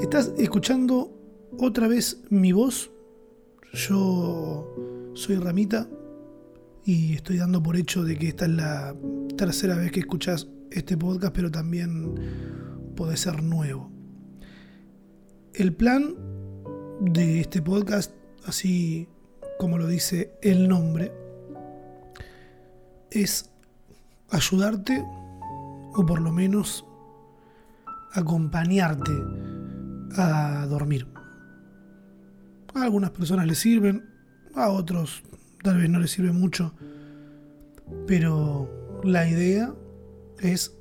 Estás escuchando otra vez mi voz. Yo soy Ramita y estoy dando por hecho de que esta es la tercera vez que escuchas este podcast, pero también puede ser nuevo. El plan de este podcast, así como lo dice el nombre, es ayudarte o por lo menos acompañarte a dormir. A algunas personas les sirven, a otros tal vez no les sirve mucho, pero la idea es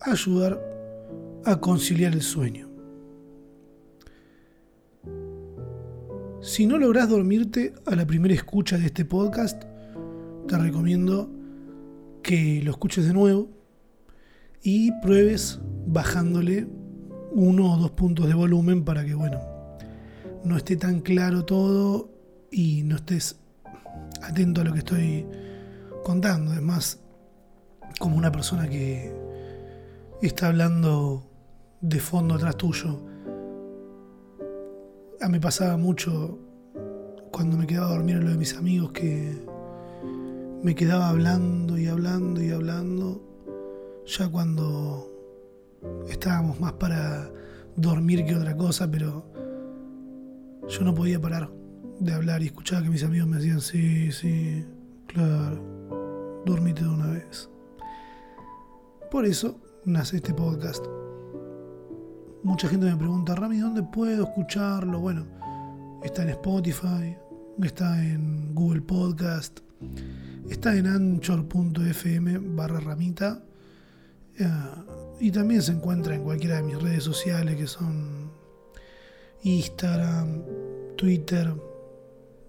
ayudar a conciliar el sueño. Si no logras dormirte a la primera escucha de este podcast, te recomiendo que lo escuches de nuevo y pruebes bajándole uno o dos puntos de volumen para que, bueno, no esté tan claro todo y no estés atento a lo que estoy contando. Es más, como una persona que está hablando de fondo atrás tuyo. A mí pasaba mucho cuando me quedaba a dormir en lo de mis amigos que me quedaba hablando y hablando y hablando. Ya cuando estábamos más para dormir que otra cosa, pero yo no podía parar de hablar y escuchaba que mis amigos me decían, sí, sí, claro, dormite de una vez. Por eso nace este podcast. Mucha gente me pregunta, Rami, ¿dónde puedo escucharlo? Bueno, está en Spotify, está en Google Podcast, está en anchor.fm barra ramita eh, y también se encuentra en cualquiera de mis redes sociales que son Instagram, Twitter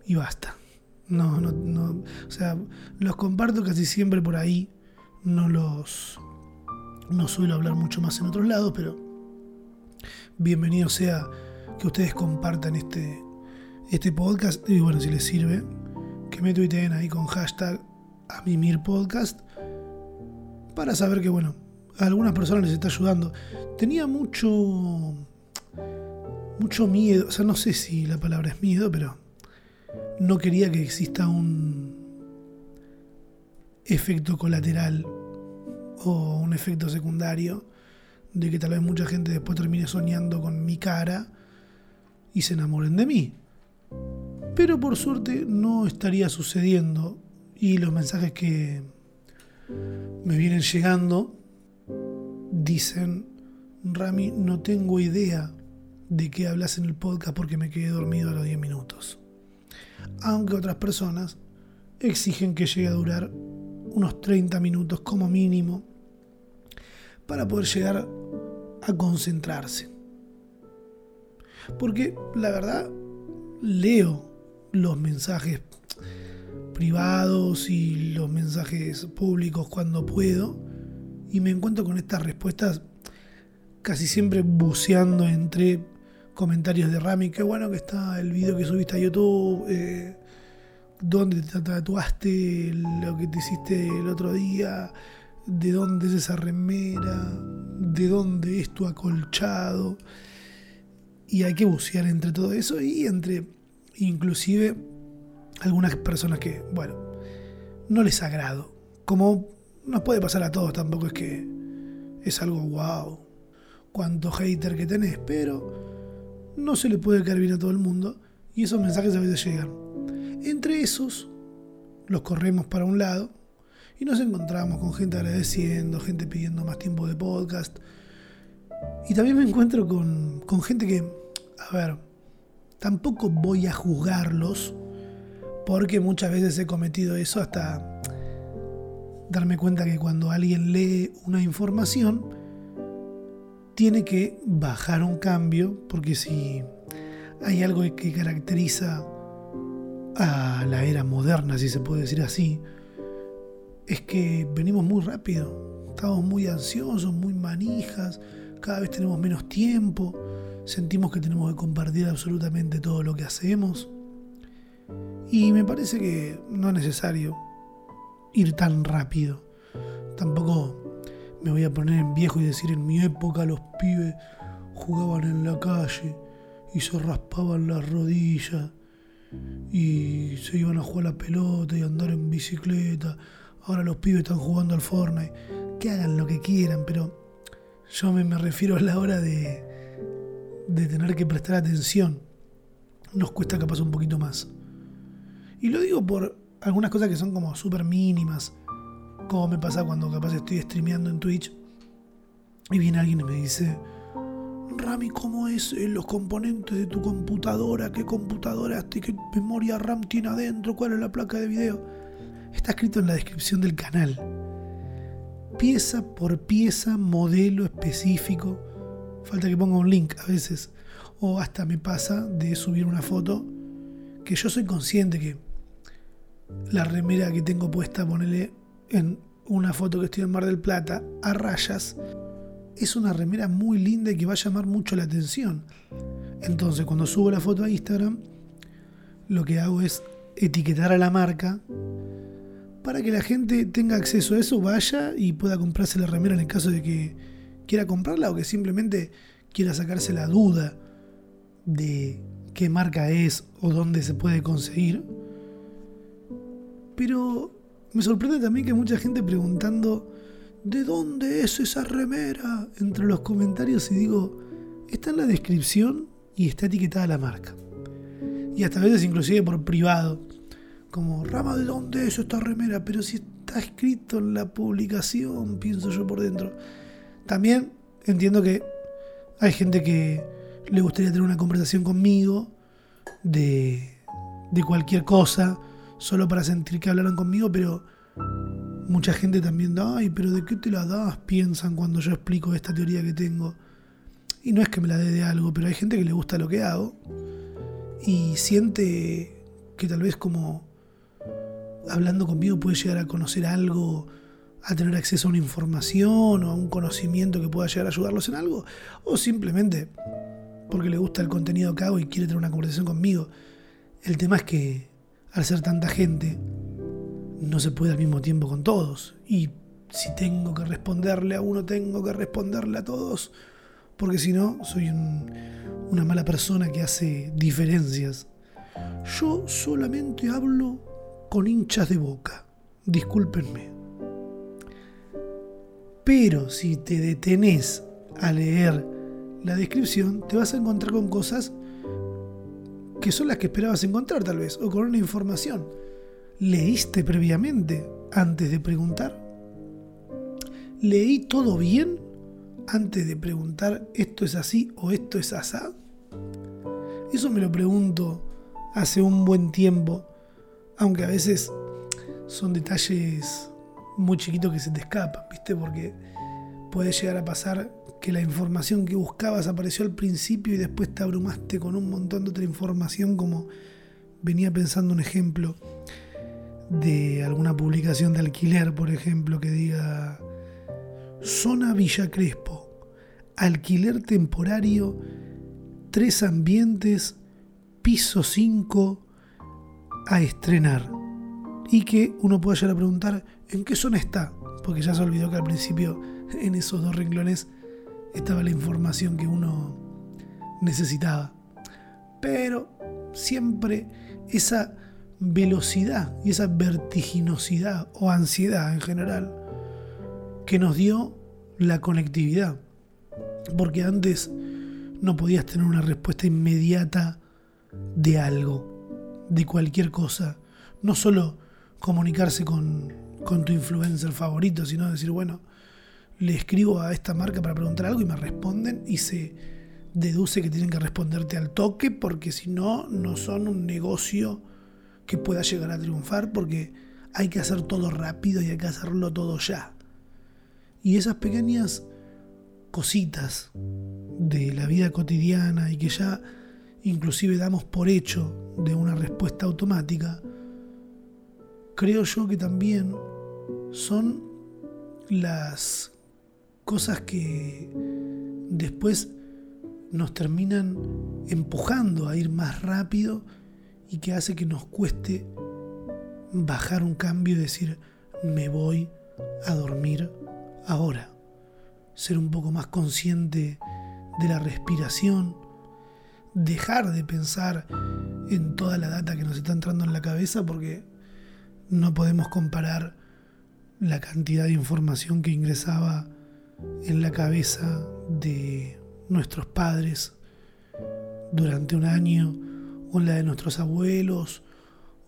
y basta. No, no, no, o sea, los comparto casi siempre por ahí, no los, no suelo hablar mucho más en otros lados, pero bienvenido sea que ustedes compartan este, este podcast y bueno, si les sirve, que me tuiteen ahí con hashtag a Mimir Podcast para saber que bueno, algunas personas les está ayudando. Tenía mucho mucho miedo, o sea, no sé si la palabra es miedo, pero no quería que exista un efecto colateral o un efecto secundario de que tal vez mucha gente después termine soñando con mi cara y se enamoren de mí. Pero por suerte no estaría sucediendo y los mensajes que me vienen llegando dicen, Rami, no tengo idea de qué hablas en el podcast porque me quedé dormido a los 10 minutos. Aunque otras personas exigen que llegue a durar unos 30 minutos como mínimo para poder llegar a concentrarse. Porque la verdad, leo los mensajes privados y los mensajes públicos cuando puedo y me encuentro con estas respuestas casi siempre buceando entre comentarios de Rami, qué bueno que está el video que subiste a YouTube, eh, dónde te tatuaste, lo que te hiciste el otro día, de dónde es esa remera, de dónde es tu acolchado. Y hay que bucear entre todo eso y entre inclusive algunas personas que, bueno, no les agrado. Como nos puede pasar a todos, tampoco es que es algo wow, cuánto hater que tenés, pero no se le puede caer bien a todo el mundo y esos mensajes a veces llegan. Entre esos, los corremos para un lado y nos encontramos con gente agradeciendo, gente pidiendo más tiempo de podcast. Y también me encuentro con, con gente que, a ver, tampoco voy a juzgarlos porque muchas veces he cometido eso hasta darme cuenta que cuando alguien lee una información, tiene que bajar un cambio, porque si hay algo que caracteriza a la era moderna, si se puede decir así, es que venimos muy rápido, estamos muy ansiosos, muy manijas, cada vez tenemos menos tiempo, sentimos que tenemos que compartir absolutamente todo lo que hacemos. Y me parece que no es necesario ir tan rápido. Tampoco me voy a poner en viejo y decir en mi época los pibes jugaban en la calle y se raspaban las rodillas y se iban a jugar la pelota y andar en bicicleta. Ahora los pibes están jugando al Fortnite. Que hagan lo que quieran, pero yo me, me refiero a la hora de, de tener que prestar atención. Nos cuesta capaz un poquito más. Y lo digo por algunas cosas que son como súper mínimas. Como me pasa cuando capaz estoy streameando en Twitch y viene alguien y me dice, Rami, ¿cómo es eh, los componentes de tu computadora? ¿Qué computadora? ¿Qué memoria RAM tiene adentro? ¿Cuál es la placa de video? Está escrito en la descripción del canal. Pieza por pieza, modelo específico. Falta que ponga un link a veces. O hasta me pasa de subir una foto que yo soy consciente que la remera que tengo puesta, ponerle en una foto que estoy en Mar del Plata, a rayas, es una remera muy linda y que va a llamar mucho la atención. Entonces, cuando subo la foto a Instagram, lo que hago es etiquetar a la marca para que la gente tenga acceso a eso, vaya y pueda comprarse la remera en el caso de que quiera comprarla o que simplemente quiera sacarse la duda de qué marca es o dónde se puede conseguir. Pero me sorprende también que mucha gente preguntando ¿de dónde es esa remera? Entre los comentarios y digo, está en la descripción y está etiquetada la marca. Y hasta a veces inclusive por privado, como, Rama, ¿de dónde es esta remera? Pero si está escrito en la publicación, pienso yo por dentro. También entiendo que hay gente que le gustaría tener una conversación conmigo de, de cualquier cosa, solo para sentir que hablaron conmigo, pero Mucha gente también ay, pero ¿de qué te la das? Piensan cuando yo explico esta teoría que tengo. Y no es que me la dé de algo, pero hay gente que le gusta lo que hago y siente que tal vez como hablando conmigo puede llegar a conocer algo, a tener acceso a una información o a un conocimiento que pueda llegar a ayudarlos en algo, o simplemente porque le gusta el contenido que hago y quiere tener una conversación conmigo. El tema es que al ser tanta gente, no se puede al mismo tiempo con todos. Y si tengo que responderle a uno, tengo que responderle a todos, porque si no, soy una mala persona que hace diferencias. Yo solamente hablo con hinchas de boca, discúlpenme. Pero si te detenés a leer la descripción, te vas a encontrar con cosas que son las que esperabas encontrar tal vez, o con una información ¿Leíste previamente antes de preguntar? ¿Leí todo bien antes de preguntar esto es así o esto es asá? Eso me lo pregunto hace un buen tiempo, aunque a veces son detalles muy chiquitos que se te escapan, ¿viste? Porque puede llegar a pasar que la información que buscabas apareció al principio y después te abrumaste con un montón de otra información como venía pensando un ejemplo de alguna publicación de alquiler, por ejemplo, que diga Zona Villa Crespo, alquiler temporario, tres ambientes, piso 5 a estrenar. Y que uno pueda llegar a preguntar en qué zona está, porque ya se olvidó que al principio en esos dos renglones estaba la información que uno necesitaba. Pero siempre esa velocidad y esa vertiginosidad o ansiedad en general que nos dio la conectividad. Porque antes no podías tener una respuesta inmediata de algo, de cualquier cosa. No solo comunicarse con, con tu influencer favorito, sino decir, bueno, le escribo a esta marca para preguntar algo y me responden y se deduce que tienen que responderte al toque porque si no, no son un negocio que pueda llegar a triunfar porque hay que hacer todo rápido y hay que hacerlo todo ya. Y esas pequeñas cositas de la vida cotidiana y que ya inclusive damos por hecho de una respuesta automática, creo yo que también son las cosas que después nos terminan empujando a ir más rápido y que hace que nos cueste bajar un cambio y decir, me voy a dormir ahora. Ser un poco más consciente de la respiración, dejar de pensar en toda la data que nos está entrando en la cabeza porque no podemos comparar la cantidad de información que ingresaba en la cabeza de nuestros padres durante un año, o en la de nuestros abuelos,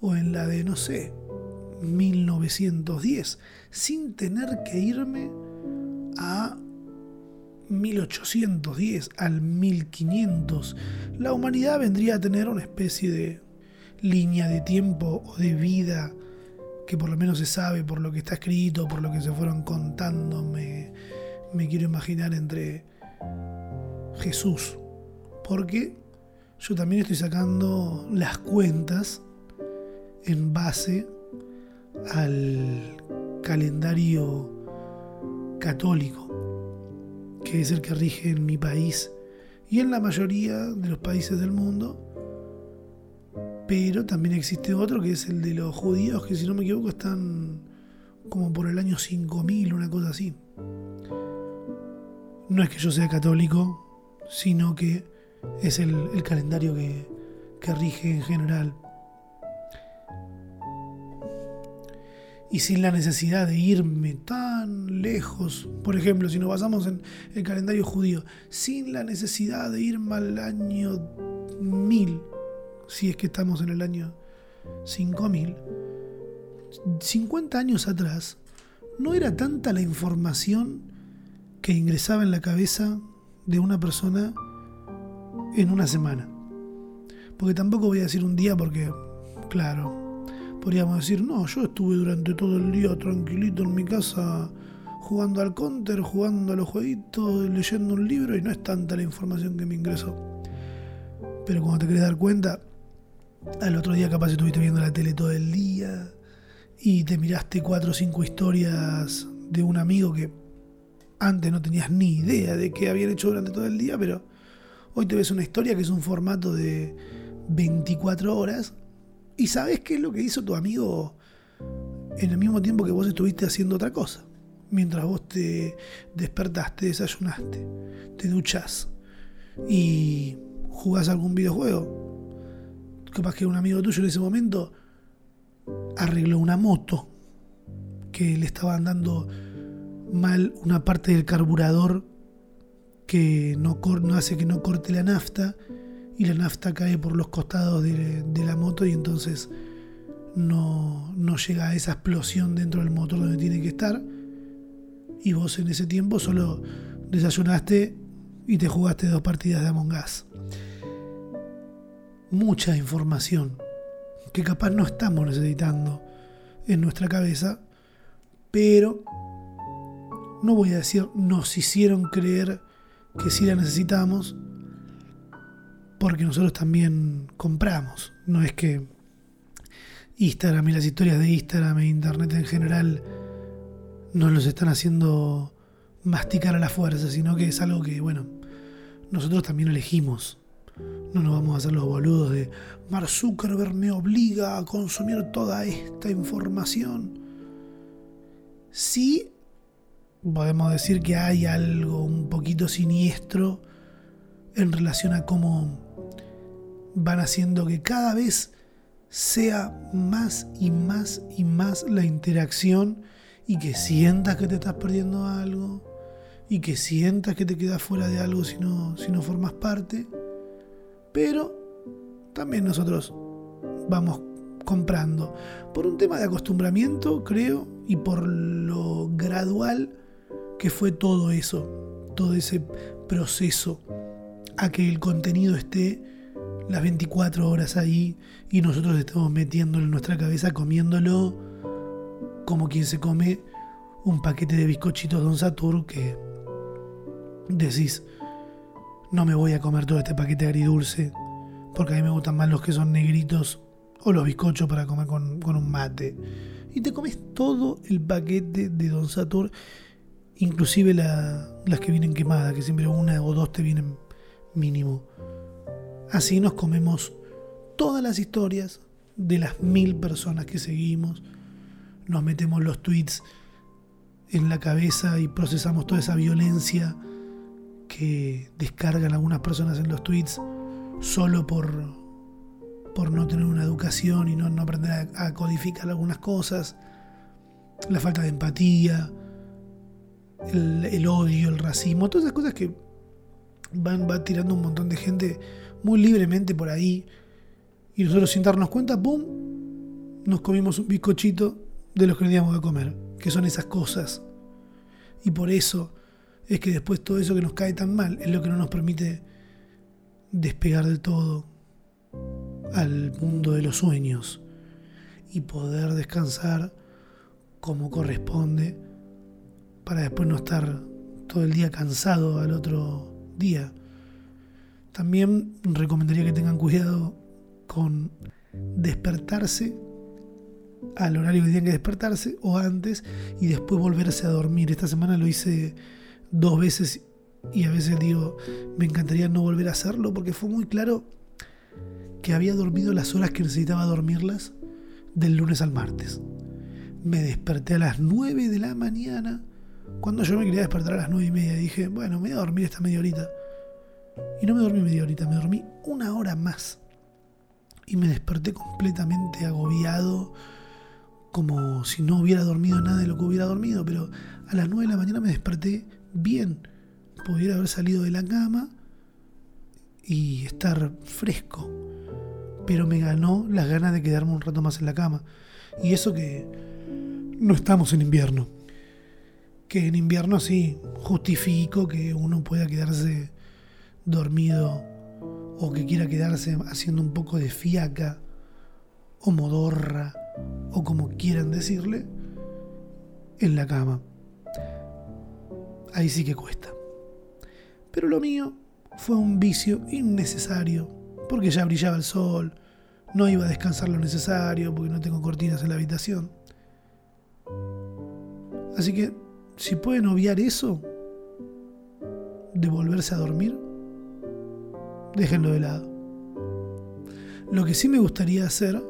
o en la de, no sé, 1910, sin tener que irme a 1810, al 1500. La humanidad vendría a tener una especie de línea de tiempo o de vida que por lo menos se sabe por lo que está escrito, por lo que se fueron contando, me, quiero imaginar entre Jesús. Porque yo también estoy sacando las cuentas en base al calendario católico, que es el que rige en mi país y en la mayoría de los países del mundo. Pero también existe otro que es el de los judíos, que si no me equivoco están como por el año 5000, una cosa así. No es que yo sea católico, sino que es el, calendario que, que rige en general. Y sin la necesidad de irme tan lejos, por ejemplo, si nos basamos en el calendario judío, sin la necesidad de irme al año 1000, si es que estamos en el año 5000, 50 años atrás, no era tanta la información que ingresaba en la cabeza de una persona en una semana. Porque tampoco voy a decir un día porque, claro, podríamos decir, no, yo estuve durante todo el día tranquilito en mi casa jugando al counter, jugando a los jueguitos, leyendo un libro y no es tanta la información que me ingresó. Pero cuando te querés dar cuenta, al otro día capaz estuviste viendo la tele todo el día y te miraste cuatro o cinco historias de un amigo que antes no tenías ni idea de qué habían hecho durante todo el día, pero hoy te ves una historia que es un formato de 24 horas y sabes qué es lo que hizo tu amigo en el mismo tiempo que vos estuviste haciendo otra cosa. Mientras vos te despertaste, desayunaste, te duchás y jugás algún videojuego capaz que un amigo tuyo en ese momento arregló una moto que le estaban dando mal una parte del carburador que no, hace que no corte la nafta y la nafta cae por los costados de, la moto y entonces no, no, llega a esa explosión dentro del motor donde tiene que estar. Y vos en ese tiempo solo desayunaste y te jugaste dos partidas de Among Us. Mucha información que capaz no estamos necesitando en nuestra cabeza, pero no voy a decir nos hicieron creer que sí la necesitamos, porque nosotros también compramos. No es que Instagram y las historias de Instagram e Internet en general nos los están haciendo masticar a la fuerza, sino que es algo que, bueno, nosotros también elegimos no nos vamos a hacer los boludos de Mark me obliga a consumir toda esta información. Sí, podemos decir que hay algo un poquito siniestro en relación a cómo van haciendo que cada vez sea más y más y más la interacción y que sientas que te estás perdiendo algo y que sientas que te quedas fuera de algo si no, si no formas parte. Pero también nosotros vamos comprando. Por un tema de acostumbramiento, creo, y por lo gradual que fue todo eso, todo ese proceso a que el contenido esté las 24 horas ahí y nosotros estamos metiéndolo en nuestra cabeza, comiéndolo como quien se come un paquete de bizcochitos Don Satur que decís, no me voy a comer todo este paquete agridulce, porque a mí me gustan más los que son negritos o los bizcochos para comer con, un mate. Y te comes todo el paquete de Don Satur, inclusive las que vienen quemadas, que siempre una o dos te vienen mínimo. Así nos comemos todas las historias de las mil personas que seguimos, nos metemos los tweets en la cabeza y procesamos toda esa violencia que descargan algunas personas en los tweets solo por, por no tener una educación y no, aprender a, codificar algunas cosas, la falta de empatía, el, odio, el racismo, todas esas cosas que van va tirando un montón de gente muy libremente por ahí y nosotros sin darnos cuenta, ¡pum!, nos comimos un bizcochito de los que teníamos que comer, que son esas cosas. Y por eso es que después todo eso que nos cae tan mal es lo que no nos permite despegar del todo al mundo de los sueños y poder descansar como corresponde para después no estar todo el día cansado al otro día. También recomendaría que tengan cuidado con despertarse al horario que tienen que despertarse o antes y después volverse a dormir. Esta semana lo hice dos veces y a veces digo, me encantaría no volver a hacerlo porque fue muy claro que había dormido las horas que necesitaba dormirlas del lunes al martes. Me desperté a las 9 de la mañana cuando yo me quería despertar a las 9 y media. Dije, bueno, me voy a dormir esta media horita. Y no me dormí media horita, me dormí una hora más y me desperté completamente agobiado, como si no hubiera dormido nada de lo que hubiera dormido, pero a las 9 de la mañana me desperté bien. Pudiera haber salido de la cama y estar fresco, pero me ganó las ganas de quedarme un rato más en la cama. Y eso que no estamos en invierno. Que en invierno sí, justifico que uno pueda quedarse dormido o que quiera quedarse haciendo un poco de fiaca o modorra o como quieran decirle en la cama. Ahí sí que cuesta. Pero lo mío fue un vicio innecesario porque ya brillaba el sol, no iba a descansar lo necesario porque no tengo cortinas en la habitación. Así que si pueden obviar eso de volverse a dormir, déjenlo de lado. Lo que sí me gustaría hacer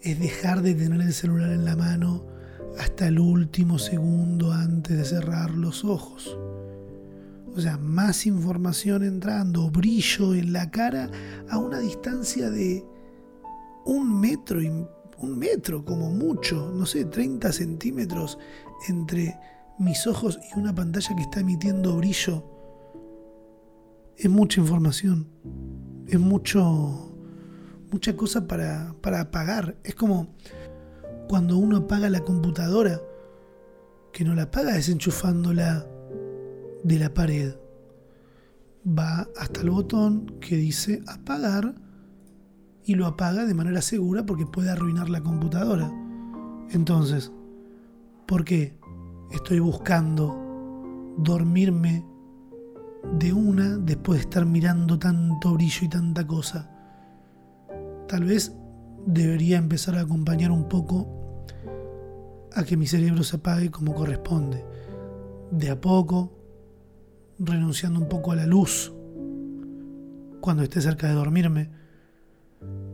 es dejar de tener el celular en la mano hasta el último segundo antes de cerrar los ojos. O sea, más información entrando, brillo en la cara a una distancia de un metro, un metro como mucho, no sé, 30 centímetros entre mis ojos y una pantalla que está emitiendo brillo es mucha información, es mucho, mucha cosa para, para apagar. Es como cuando uno apaga la computadora, que no la apaga desenchufándola de la pared. Va hasta el botón que dice apagar y lo apaga de manera segura porque puede arruinar la computadora. Entonces, ¿por qué estoy buscando dormirme de una después de estar mirando tanto brillo y tanta cosa. Tal vez debería empezar a acompañar un poco a que mi cerebro se apague como corresponde. De a poco, renunciando un poco a la luz cuando esté cerca de dormirme.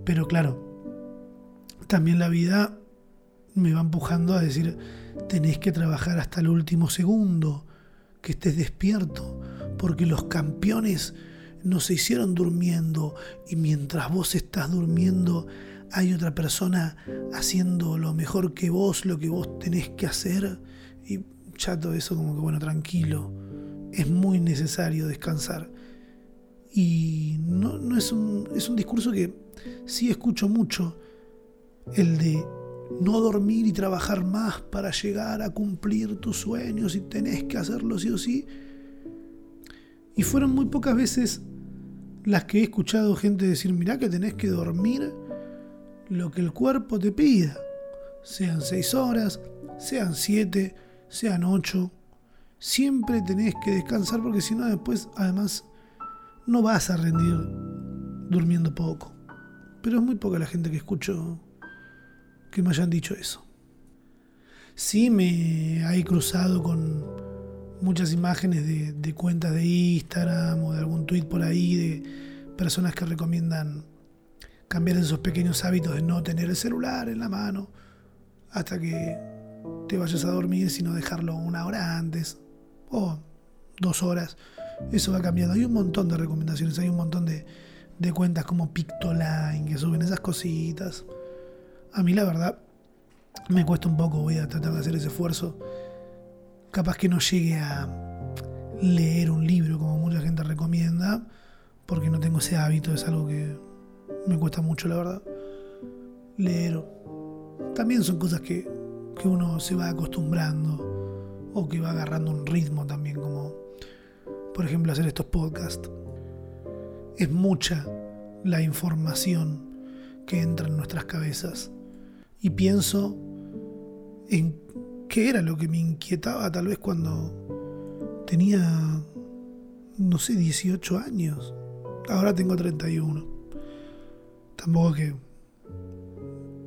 Pero claro, también la vida me va empujando a decir, tenés que trabajar hasta el último segundo, que estés despierto, porque los campeones no se hicieron durmiendo y mientras vos estás durmiendo hay otra persona haciendo lo mejor que vos, lo que vos tenés que hacer y chato eso como que bueno, tranquilo, es muy necesario descansar. Y no, no es, un, es un discurso que sí escucho mucho, el de no dormir y trabajar más para llegar a cumplir tus sueños y tenés que hacerlo sí o sí y fueron muy pocas veces las que he escuchado gente decir, mirá que tenés que dormir lo que el cuerpo te pida. Sean seis horas, sean siete, sean ocho. Siempre tenés que descansar porque si no después además no vas a rendir durmiendo poco. Pero es muy poca la gente que escucho que me hayan dicho eso. Sí me hay cruzado con muchas imágenes de, cuentas de Instagram o de algún tweet por ahí de personas que recomiendan cambiar esos pequeños hábitos de no tener el celular en la mano hasta que te vayas a dormir, sino dejarlo una hora antes o dos horas. eso va cambiando. Hay un montón de recomendaciones, hay un montón de, de cuentas como Pictoline que suben esas cositas. A mí la verdad me cuesta un poco, voy a tratar de hacer ese esfuerzo. Capaz que no llegue a leer un libro como mucha gente recomienda, porque no tengo ese hábito, es algo que me cuesta mucho, la verdad. Leer. También son cosas que, que uno se va acostumbrando o que va agarrando un ritmo también, como por ejemplo hacer estos podcasts. Es mucha la información que entra en nuestras cabezas y pienso en qué era lo que me inquietaba tal vez cuando tenía, no sé, 18 años. Ahora tengo 31. Tampoco que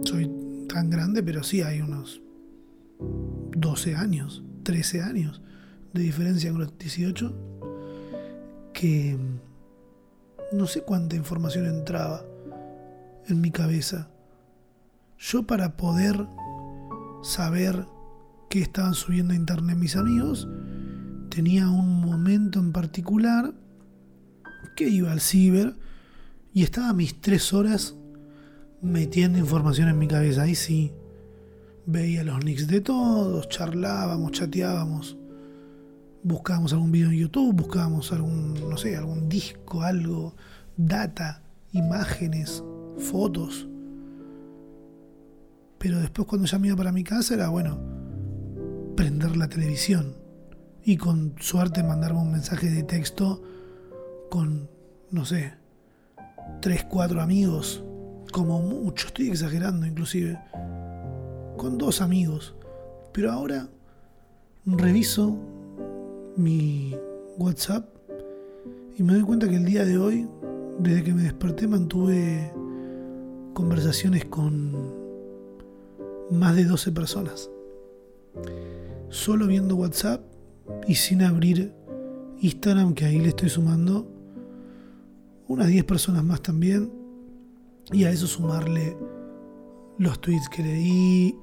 soy tan grande, pero sí hay unos 12 años, 13 años de diferencia con los 18, que no sé cuánta información entraba en mi cabeza. Yo para poder saber qué estaban subiendo a internet mis amigos, tenía un momento en particular que iba al ciber y estaba mis tres horas metiendo información en mi cabeza. Ahí sí, veía los nicks de todos, charlábamos, chateábamos, buscábamos algún video en YouTube, buscábamos algún, no sé, algún disco, algo, data, imágenes, fotos. Pero después cuando ya me iba para mi casa era, bueno, prender la televisión y con suerte mandarme un mensaje de texto con, no sé, tres, cuatro amigos, como mucho, estoy exagerando inclusive, con dos amigos. Pero ahora reviso mi WhatsApp y me doy cuenta que el día de hoy, desde que me desperté, mantuve conversaciones con más de 12 personas. Solo viendo WhatsApp y sin abrir Instagram, que ahí le estoy sumando unas 10 personas más también. Y a eso sumarle los tweets que leí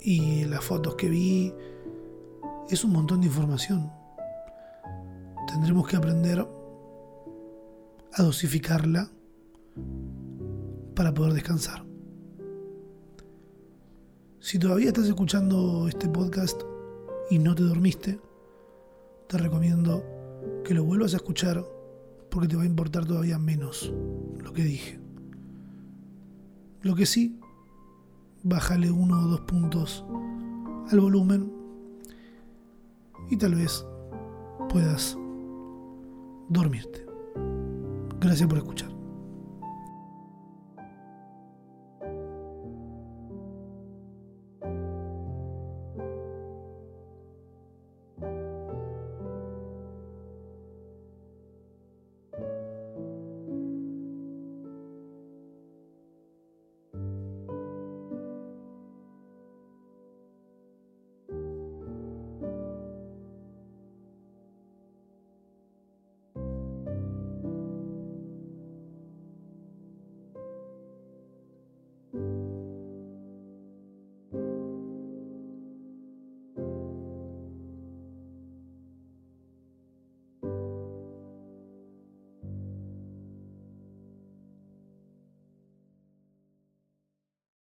y las fotos que vi. Es un montón de información. Tendremos que aprender a dosificarla para poder descansar. Si todavía estás escuchando este podcast y no te dormiste, te recomiendo que lo vuelvas a escuchar porque te va a importar todavía menos lo que dije. Lo que sí, bájale uno o dos puntos al volumen y tal vez puedas dormirte. Gracias por escuchar.